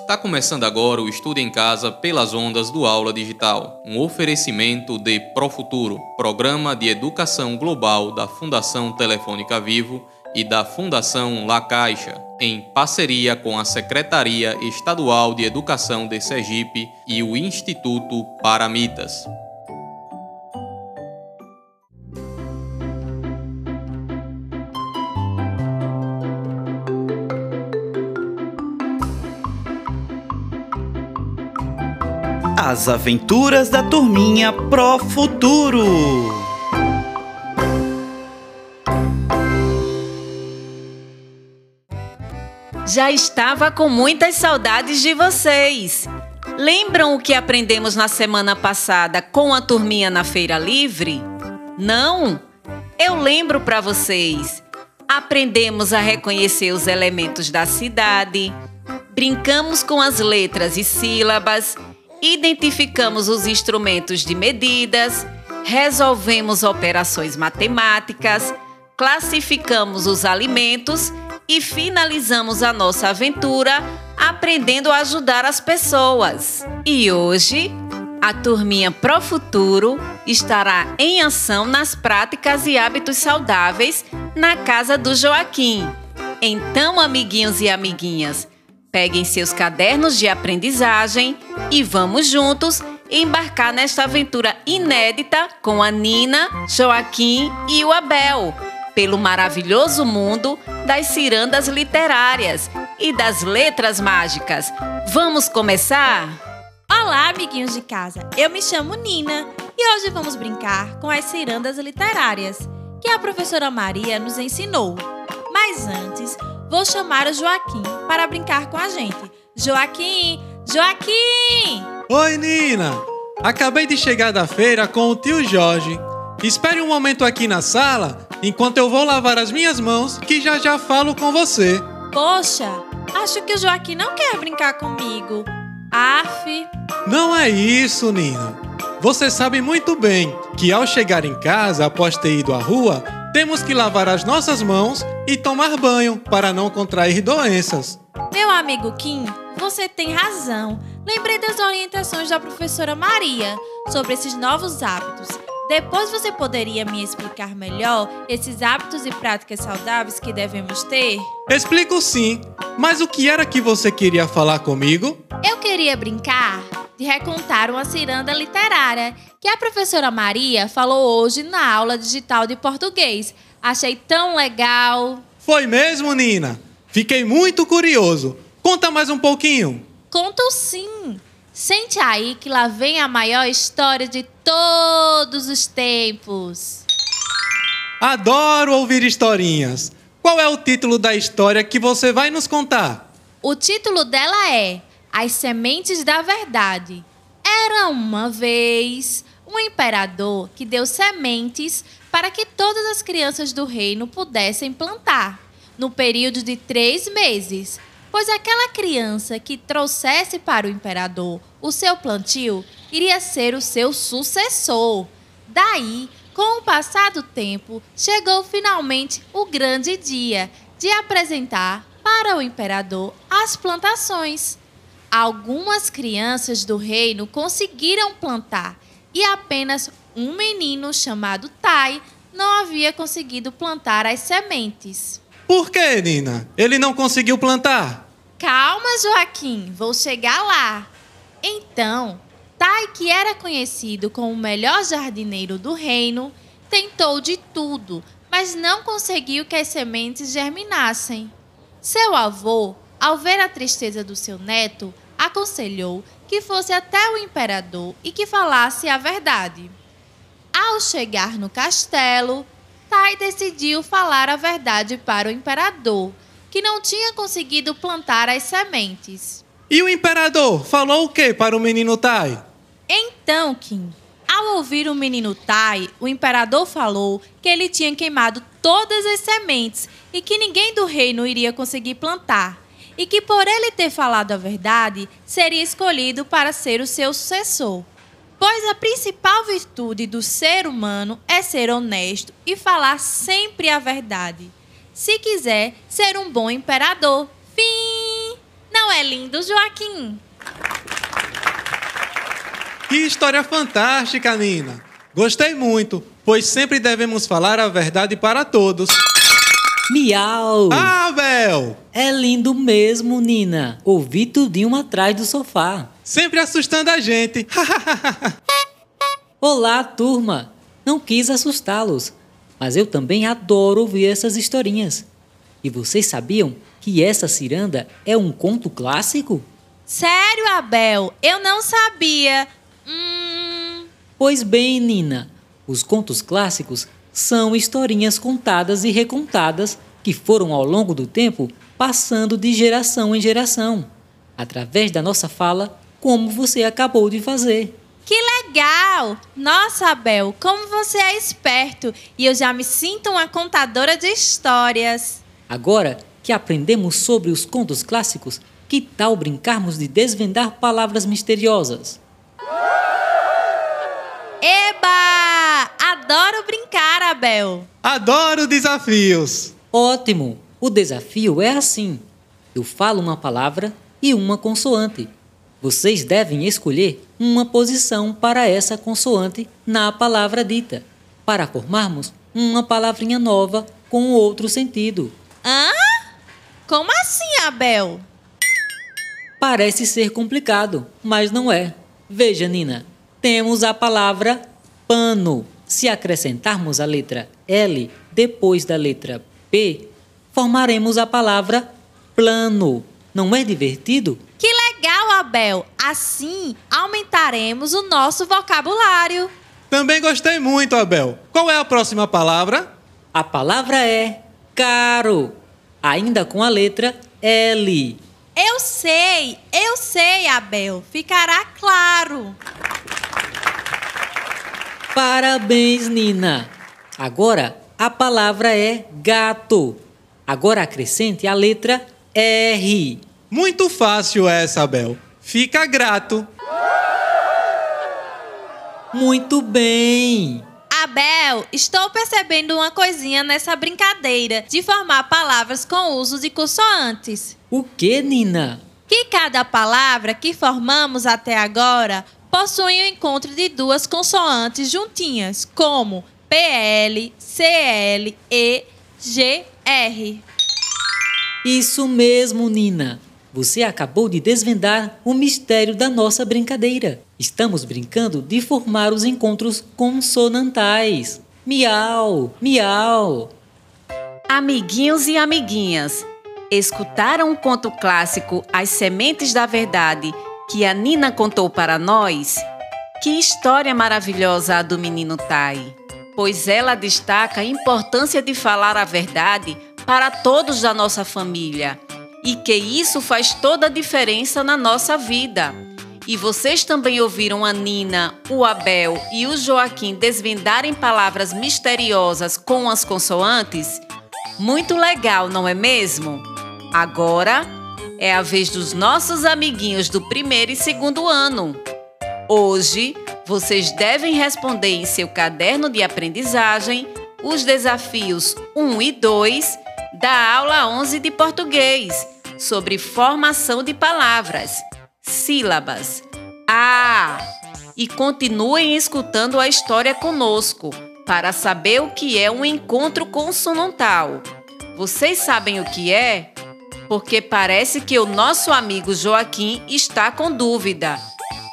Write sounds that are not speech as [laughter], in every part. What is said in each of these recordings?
Está começando agora o Estudo em Casa pelas ondas do Aula Digital, um oferecimento de Profuturo, programa de educação global da Fundação Telefônica Vivo e da Fundação La Caixa, em parceria com a Secretaria Estadual de Educação de Sergipe e o Instituto Paramitas. As Aventuras da Turminha Pro Futuro. Já estava com muitas saudades de vocês. Lembram o que aprendemos na semana passada com a turminha na Feira Livre? Não? Eu lembro para vocês. Aprendemos a reconhecer os elementos da cidade, brincamos com as letras e sílabas, identificamos os instrumentos de medidas, resolvemos operações matemáticas, classificamos os alimentos e finalizamos a nossa aventura aprendendo a ajudar as pessoas. E hoje, a turminha Pro Futuro estará em ação nas práticas e hábitos saudáveis na casa do Joaquim. Então, amiguinhos e amiguinhas, peguem seus cadernos de aprendizagem e vamos juntos embarcar nesta aventura inédita com a Nina, Joaquim e o Abel pelo maravilhoso mundo das cirandas literárias e das letras mágicas. Vamos começar? Olá, amiguinhos de casa. Eu me chamo Nina e hoje vamos brincar com as cirandas literárias que a professora Maria nos ensinou. Mas antes, vou chamar o Joaquim para brincar com a gente. Joaquim! Joaquim! Oi, Nina! Acabei de chegar da feira com o tio Jorge. Espere um momento aqui na sala enquanto eu vou lavar as minhas mãos, que já já falo com você. Poxa, acho que o Joaquim não quer brincar comigo. Af. Não é isso, Nina. Você sabe muito bem que ao chegar em casa após ter ido à rua, temos que lavar as nossas mãos e tomar banho para não contrair doenças. Meu amigo Kim, você tem razão. Lembrei das orientações da professora Maria sobre esses novos hábitos. Depois você poderia me explicar melhor esses hábitos e práticas saudáveis que devemos ter? Explico sim, mas o que era que você queria falar comigo? Eu queria brincar de recontar uma ciranda literária que a professora Maria falou hoje na aula digital de português. Achei tão legal. Foi mesmo, Nina? Fiquei muito curioso. Conta mais um pouquinho. Conto sim. Sente aí que lá vem a maior história de todos os tempos. Adoro ouvir historinhas. Qual é o título da história que você vai nos contar? O título dela é As Sementes da Verdade. Era uma vez um imperador que deu sementes para que todas as crianças do reino pudessem plantar, no período de três meses pois aquela criança que trouxesse para o imperador o seu plantio iria ser o seu sucessor. Daí, com o passar do tempo, chegou finalmente o grande dia de apresentar para o imperador as plantações. Algumas crianças do reino conseguiram plantar e apenas um menino chamado Tai não havia conseguido plantar as sementes. Por que, Nina? Ele não conseguiu plantar? Calma, Joaquim, vou chegar lá. Então, Tai, que era conhecido como o melhor jardineiro do reino, tentou de tudo, mas não conseguiu que as sementes germinassem. Seu avô, ao ver a tristeza do seu neto, aconselhou que fosse até o imperador e que falasse a verdade. Ao chegar no castelo, Tai decidiu falar a verdade para o imperador, que não tinha conseguido plantar as sementes. E o imperador falou o que para o menino Tai? Então, Kim, ao ouvir o menino Tai, o imperador falou que ele tinha queimado todas as sementes e que ninguém do reino iria conseguir plantar, e que por ele ter falado a verdade, seria escolhido para ser o seu sucessor. Pois a principal virtude do ser humano é ser honesto e falar sempre a verdade. Se quiser ser um bom imperador. Fim! Não é lindo, Joaquim? Que história fantástica, Nina! Gostei muito, pois sempre devemos falar a verdade para todos. Miau! Ah, Abel! É lindo mesmo, Nina. Ouvi tudinho atrás do sofá. Sempre assustando a gente. [laughs] Olá, turma! Não quis assustá-los, mas eu também adoro ouvir essas historinhas. E vocês sabiam que essa ciranda é um conto clássico? Sério, Abel? Eu não sabia. Hum. Pois bem, Nina, os contos clássicos são historinhas contadas e recontadas que foram ao longo do tempo passando de geração em geração, através da nossa fala, como você acabou de fazer. Que legal! Nossa, Abel, como você é esperto e eu já me sinto uma contadora de histórias. Agora que aprendemos sobre os contos clássicos, que tal brincarmos de desvendar palavras misteriosas? Eba! Adoro brincar, Abel. Adoro desafios! Ótimo! O desafio é assim: eu falo uma palavra e uma consoante. Vocês devem escolher uma posição para essa consoante na palavra dita, para formarmos uma palavrinha nova com outro sentido. Hã? Como assim, Abel? Parece ser complicado, mas não é. Veja, Nina, temos a palavra pano. Se acrescentarmos a letra L depois da letra P, formaremos a palavra plano. Não é divertido? Que legal, Abel! Assim aumentaremos o nosso vocabulário. Também gostei muito, Abel. Qual é a próxima palavra? A palavra é caro, ainda com a letra L. Eu sei, eu sei, Abel. Ficará claro. Parabéns, Nina! Agora a palavra é gato. Agora acrescente a letra R. Muito fácil essa, Abel. Fica grato. Muito bem! Abel, estou percebendo uma coisinha nessa brincadeira de formar palavras com uso de consoantes. O que, Nina? Que cada palavra que formamos até agora possui o um encontro de duas consoantes juntinhas, como PL, CL, E, G, R. Isso mesmo, Nina. Você acabou de desvendar o mistério da nossa brincadeira. Estamos brincando de formar os encontros consonantais. Miau, miau. Amiguinhos e amiguinhas, escutaram o conto clássico As Sementes da Verdade que a Nina contou para nós? Que história maravilhosa a do menino Tai! Pois ela destaca a importância de falar a verdade para todos da nossa família e que isso faz toda a diferença na nossa vida. E vocês também ouviram a Nina, o Abel e o Joaquim desvendarem palavras misteriosas com as consoantes? Muito legal, não é mesmo? Agora é a vez dos nossos amiguinhos do primeiro e segundo ano. Hoje, vocês devem responder em seu caderno de aprendizagem os desafios 1 e 2 da aula 11 de português sobre formação de palavras, sílabas. Ah! E continuem escutando a história conosco para saber o que é um encontro consonantal. Vocês sabem o que é? Porque parece que o nosso amigo Joaquim está com dúvida.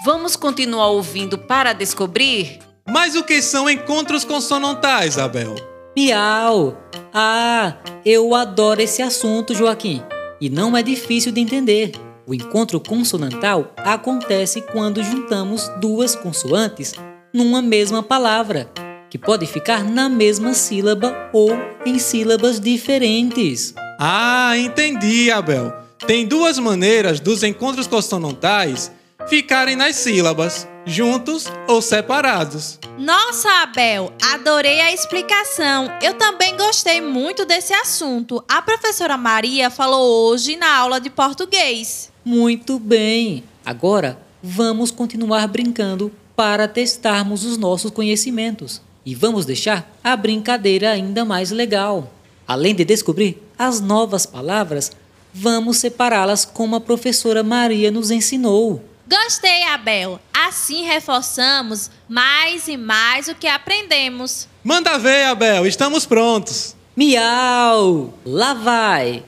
Vamos continuar ouvindo para descobrir? Mas o que são encontros consonantais, Abel? Miau! Ah, eu adoro esse assunto, Joaquim. E não é difícil de entender. O encontro consonantal acontece quando juntamos duas consoantes numa mesma palavra, que pode ficar na mesma sílaba ou em sílabas diferentes. Ah, entendi, Abel. Tem duas maneiras dos encontros consonantais ficarem nas sílabas, juntos ou separados. Nossa, Abel, adorei a explicação. Eu também gostei muito desse assunto. A professora Maria falou hoje na aula de português. Muito bem. Agora vamos continuar brincando para testarmos os nossos conhecimentos. E vamos deixar a brincadeira ainda mais legal. Além de descobrir as novas palavras, vamos separá-las como a professora Maria nos ensinou. Gostei, Abel. Assim reforçamos mais e mais o que aprendemos. Manda ver, Abel, estamos prontos. Miau! Lá vai!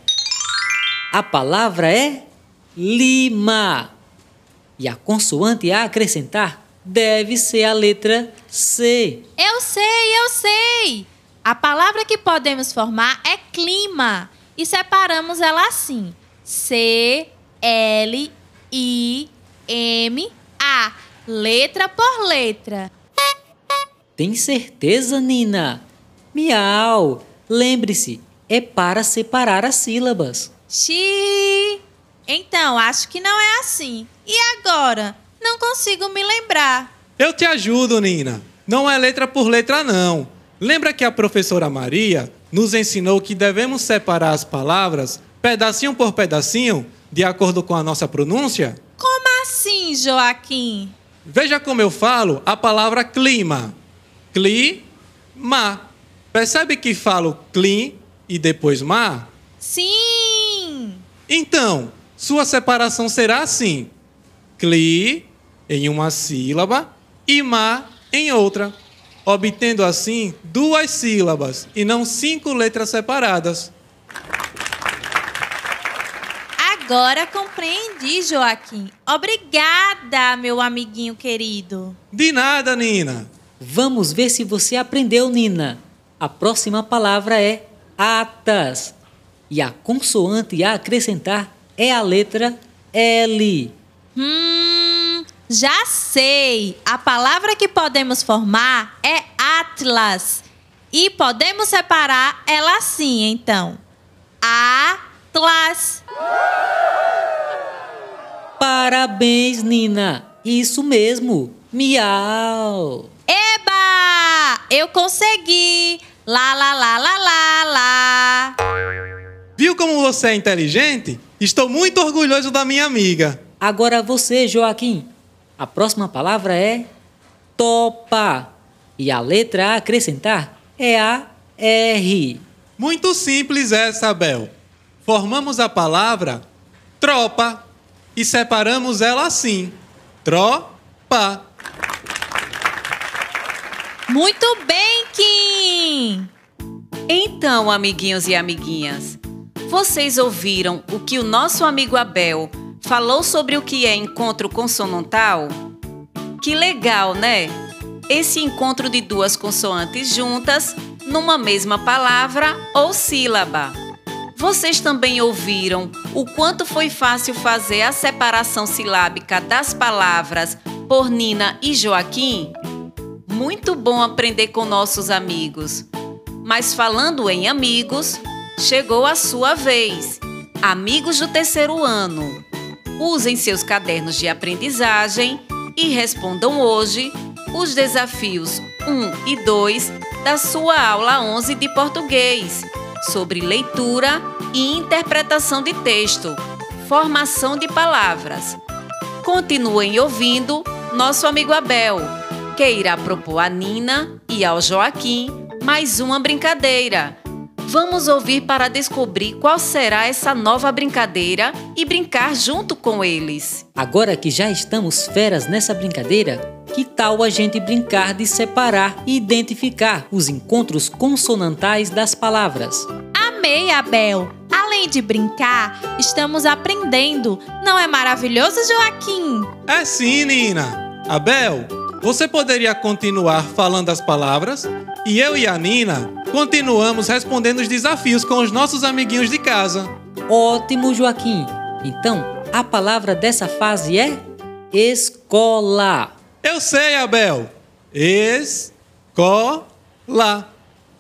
A palavra é lima. E a consoante a acrescentar deve ser a letra C. Eu sei, eu sei. A palavra que podemos formar é clima e separamos ela assim: C L I M A, letra por letra. Tem certeza, Nina? Miau! Lembre-se, é para separar as sílabas. Xi. Então, acho que não é assim. E agora? Não consigo me lembrar. Eu te ajudo, Nina. Não é letra por letra, não. Lembra que a professora Maria nos ensinou que devemos separar as palavras pedacinho por pedacinho, de acordo com a nossa pronúncia? Assim, Joaquim? Veja como eu falo a palavra clima. Clima. Percebe que falo clean e depois ma? Sim! Então, sua separação será assim: cli em uma sílaba e ma em outra, obtendo assim duas sílabas e não cinco letras separadas. Agora compreendi, Joaquim. Obrigada, meu amiguinho querido. De nada, Nina. Vamos ver se você aprendeu, Nina. A próxima palavra é atas. E a consoante a acrescentar é a letra L. Hum, já sei. A palavra que podemos formar é Atlas. E podemos separar ela assim, então. Parabéns, Nina. Isso mesmo. Miau. Eba! Eu consegui! Lá, lá, lá, lá, lá, lá. Viu como você é inteligente? Estou muito orgulhoso da minha amiga. Agora você, Joaquim. A próxima palavra é topa. E a letra a acrescentar é a R. Muito simples essa, Bel. Formamos a palavra tropa e separamos ela assim: tropa. Muito bem, Kim! Então, amiguinhos e amiguinhas, vocês ouviram o que o nosso amigo Abel falou sobre o que é encontro consonantal? Que legal, né? Esse encontro de duas consoantes juntas numa mesma palavra ou sílaba. Vocês também ouviram o quanto foi fácil fazer a separação silábica das palavras por Nina e Joaquim? Muito bom aprender com nossos amigos. Mas falando em amigos, chegou a sua vez. Amigos do terceiro ano, usem seus cadernos de aprendizagem e respondam hoje os desafios 1 e 2 da sua aula 11 de português sobre leitura e interpretação de texto, formação de palavras. Continuem ouvindo nosso amigo Abel, que irá propor a Nina e ao Joaquim mais uma brincadeira. Vamos ouvir para descobrir qual será essa nova brincadeira e brincar junto com eles. Agora que já estamos feras nessa brincadeira, que tal a gente brincar de separar e identificar os encontros consonantais das palavras? Amei, Abel! Além de brincar, estamos aprendendo. Não é maravilhoso, Joaquim? É sim, Nina. Abel, você poderia continuar falando as palavras e eu e a Nina continuamos respondendo os desafios com os nossos amiguinhos de casa. Ótimo, Joaquim! Então, a palavra dessa fase é escola. Eu sei, Abel. Escola.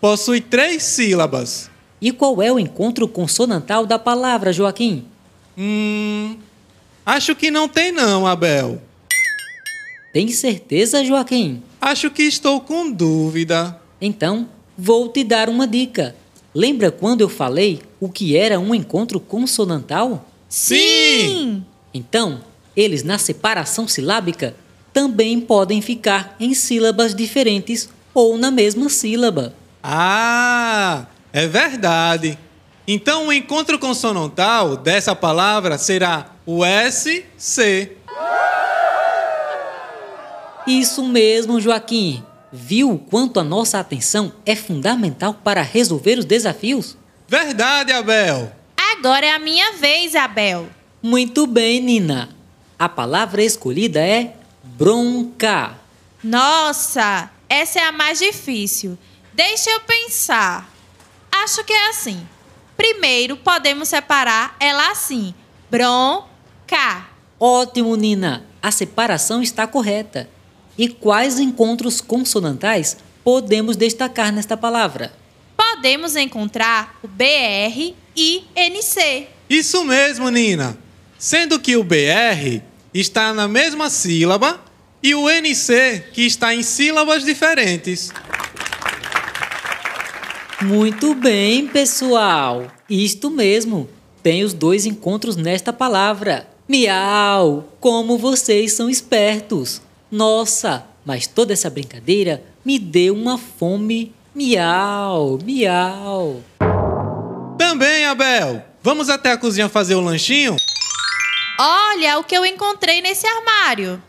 Possui três sílabas. E qual é o encontro consonantal da palavra, Joaquim? Hum. Acho que não tem, não, Abel. Tem certeza, Joaquim? Acho que estou com dúvida. Então, vou te dar uma dica. Lembra quando eu falei o que era um encontro consonantal? Sim! Então, eles na separação silábica também podem ficar em sílabas diferentes ou na mesma sílaba. Ah, é verdade. Então o encontro consonantal dessa palavra será o SC. Isso mesmo, Joaquim. Viu o quanto a nossa atenção é fundamental para resolver os desafios? Verdade, Abel. Agora é a minha vez, Abel. Muito bem, Nina. A palavra escolhida é bronca. Nossa, essa é a mais difícil. Deixa eu pensar. Acho que é assim. Primeiro, podemos separar ela assim: bronca. Ótimo, Nina. A separação está correta. E quais encontros consonantais podemos destacar nesta palavra? Podemos encontrar o BR e NC. Isso mesmo, Nina. Sendo que o BR está na mesma sílaba e o NC que está em sílabas diferentes. Muito bem, pessoal. Isto mesmo. Tem os dois encontros nesta palavra. Miau! Como vocês são espertos! Nossa, mas toda essa brincadeira me deu uma fome. Miau, miau. Também, Abel. Vamos até a cozinha fazer o lanchinho? Olha o que eu encontrei nesse armário.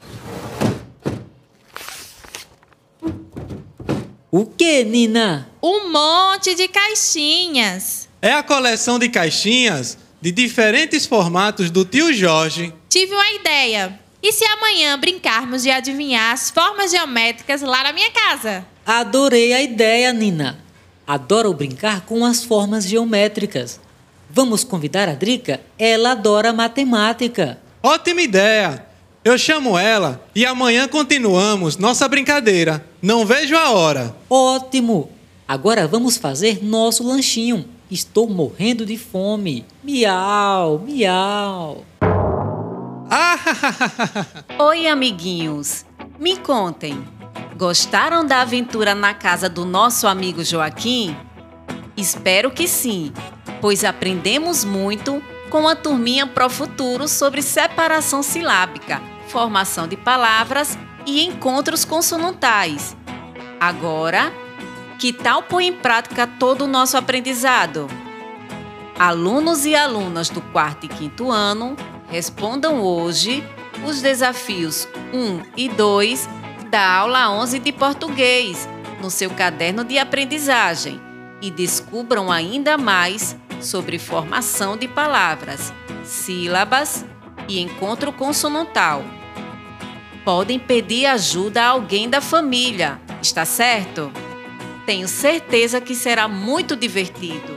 O que, Nina? Um monte de caixinhas. É a coleção de caixinhas de diferentes formatos do tio Jorge. Tive uma ideia. E se amanhã brincarmos de adivinhar as formas geométricas lá na minha casa? Adorei a ideia, Nina. Adoro brincar com as formas geométricas. Vamos convidar a Drica? Ela adora matemática. Ótima ideia! Eu chamo ela e amanhã continuamos nossa brincadeira. Não vejo a hora. Ótimo! Agora vamos fazer nosso lanchinho. Estou morrendo de fome. Miau, miau. Ah, [laughs] Oi, amiguinhos. Me contem. Gostaram da aventura na casa do nosso amigo Joaquim? Espero que sim, pois aprendemos muito com a turminha Pro Futuro sobre separação silábica, formação de palavras e encontros consonantais. Agora, que tal pôr em prática todo o nosso aprendizado? Alunos e alunas do quarto e quinto ano, respondam hoje os desafios 1 e 2 da aula 11 de português no seu caderno de aprendizagem e descubram ainda mais sobre formação de palavras, sílabas e encontro consonantal. Podem pedir ajuda a alguém da família, está certo? Tenho certeza que será muito divertido.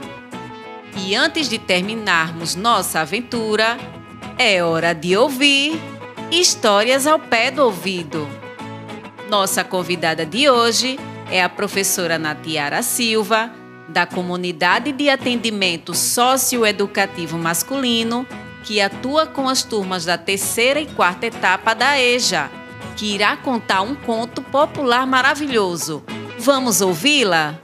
E antes de terminarmos nossa aventura, é hora de ouvir histórias ao pé do ouvido. Nossa convidada de hoje é a professora Natiara Silva, da Comunidade de Atendimento Socioeducativo Masculino, que atua com as turmas da terceira e quarta etapa da EJA, que irá contar um conto popular maravilhoso. Vamos ouvi-la?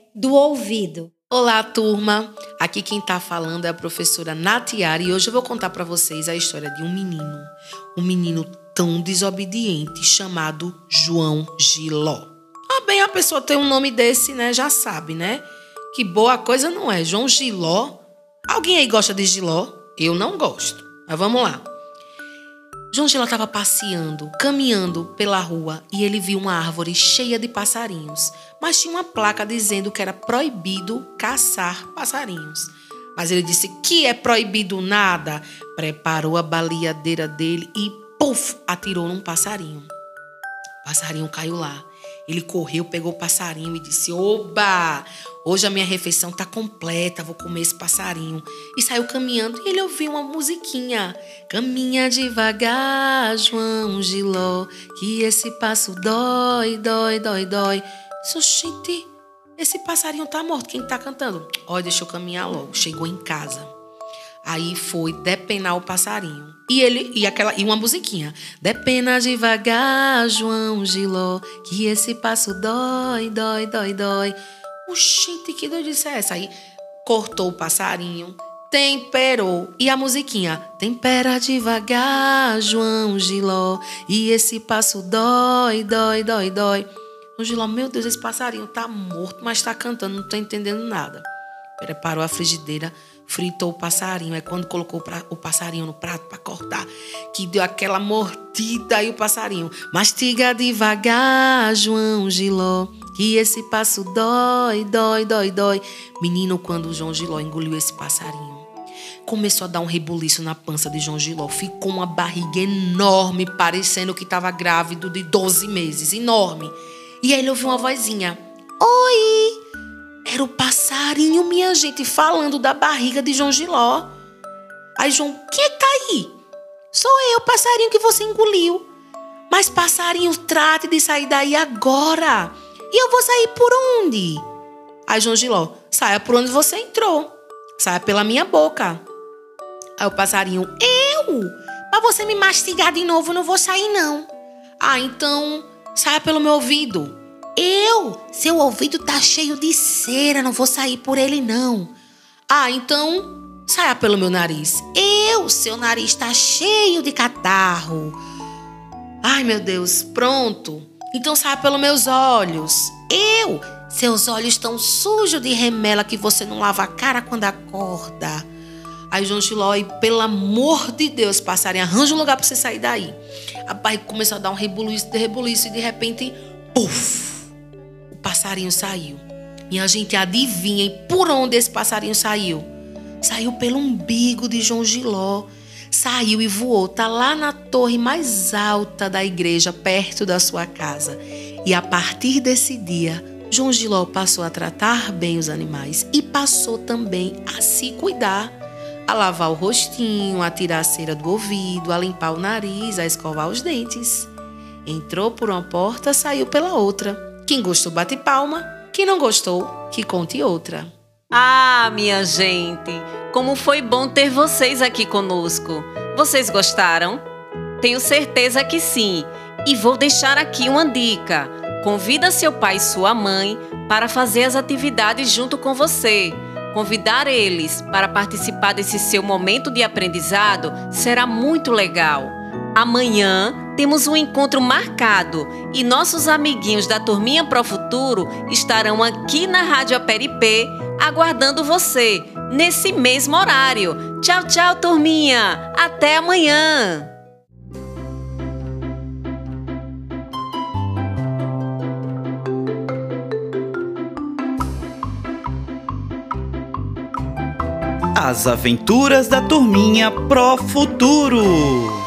do ouvido. Olá, turma! Aqui quem tá falando é a professora Natiara e hoje eu vou contar para vocês a história de um menino, um menino tão desobediente chamado João Giló. Ah, bem, a pessoa tem um nome desse, né? Já sabe, né? Que boa coisa não é. João Giló. Alguém aí gosta de Giló? Eu não gosto. Mas vamos lá. João Giló estava passeando, caminhando pela rua e ele viu uma árvore cheia de passarinhos, mas tinha uma placa dizendo que era proibido caçar passarinhos. Mas ele disse que é proibido nada, preparou a baleadeira dele e, puf, atirou num passarinho. O passarinho caiu lá. Ele correu, pegou o passarinho e disse: Oba! Hoje a minha refeição tá completa, vou comer esse passarinho. E saiu caminhando e ele ouviu uma musiquinha. Caminha devagar, João Giló, que esse passo dói, dói, dói, dói. Disse, esse passarinho tá morto, quem tá cantando? Olha, deixa eu caminhar logo. Chegou em casa. Aí foi depenar o passarinho. E ele e aquela e uma musiquinha. Depena devagar, João Giló, que esse passo dói, dói, dói, dói. Oxente, que doidice é essa? Aí cortou o passarinho, temperou. E a musiquinha? Tempera devagar, João Giló, e esse passo dói, dói, dói, dói. O Giló, meu Deus, esse passarinho tá morto, mas tá cantando, não tô entendendo nada. Preparou a frigideira, fritou o passarinho. É quando colocou o passarinho no prato para cortar, que deu aquela mordida e o passarinho. Mastiga devagar, João Giló, que esse passo dói, dói, dói, dói. Menino, quando o João Giló engoliu esse passarinho, começou a dar um rebuliço na pança de João Giló. Ficou uma barriga enorme, parecendo que estava grávido de 12 meses. Enorme. E aí ele ouviu uma vozinha. Oi! Era o passarinho, minha gente, falando da barriga de João Giló. Aí João, quem é que tá aí? Sou eu, passarinho que você engoliu. Mas passarinho, trate de sair daí agora. E eu vou sair por onde? Aí João Giló, saia por onde você entrou. Saia pela minha boca. Aí o passarinho, eu? Pra você me mastigar de novo, não vou sair não. Ah, então saia pelo meu ouvido. Eu? Seu ouvido tá cheio de cera, não vou sair por ele não. Ah, então saia pelo meu nariz. Eu? Seu nariz tá cheio de catarro. Ai, meu Deus, pronto. Então saia pelos meus olhos. Eu? Seus olhos estão sujos de remela que você não lava a cara quando acorda. Aí João Chiló, pelo amor de Deus, passarem, arranja um lugar para você sair daí. A barriga começou a dar um rebuliço, de rebuliço, e de repente, puf! Passarinho saiu. Minha gente, adivinhem por onde esse passarinho saiu? Saiu pelo umbigo de João Giló. Saiu e voou, tá lá na torre mais alta da igreja, perto da sua casa. E a partir desse dia, João Giló passou a tratar bem os animais e passou também a se cuidar, a lavar o rostinho, a tirar a cera do ouvido, a limpar o nariz, a escovar os dentes. Entrou por uma porta, saiu pela outra. Quem gostou, bate palma. Quem não gostou, que conte outra. Ah, minha gente, como foi bom ter vocês aqui conosco. Vocês gostaram? Tenho certeza que sim. E vou deixar aqui uma dica. Convida seu pai e sua mãe para fazer as atividades junto com você. Convidar eles para participar desse seu momento de aprendizado será muito legal. Amanhã temos um encontro marcado e nossos amiguinhos da Turminha Pro Futuro estarão aqui na Rádio Aperipê aguardando você nesse mesmo horário. Tchau, tchau, turminha! Até amanhã! As aventuras da turminha Pro Futuro.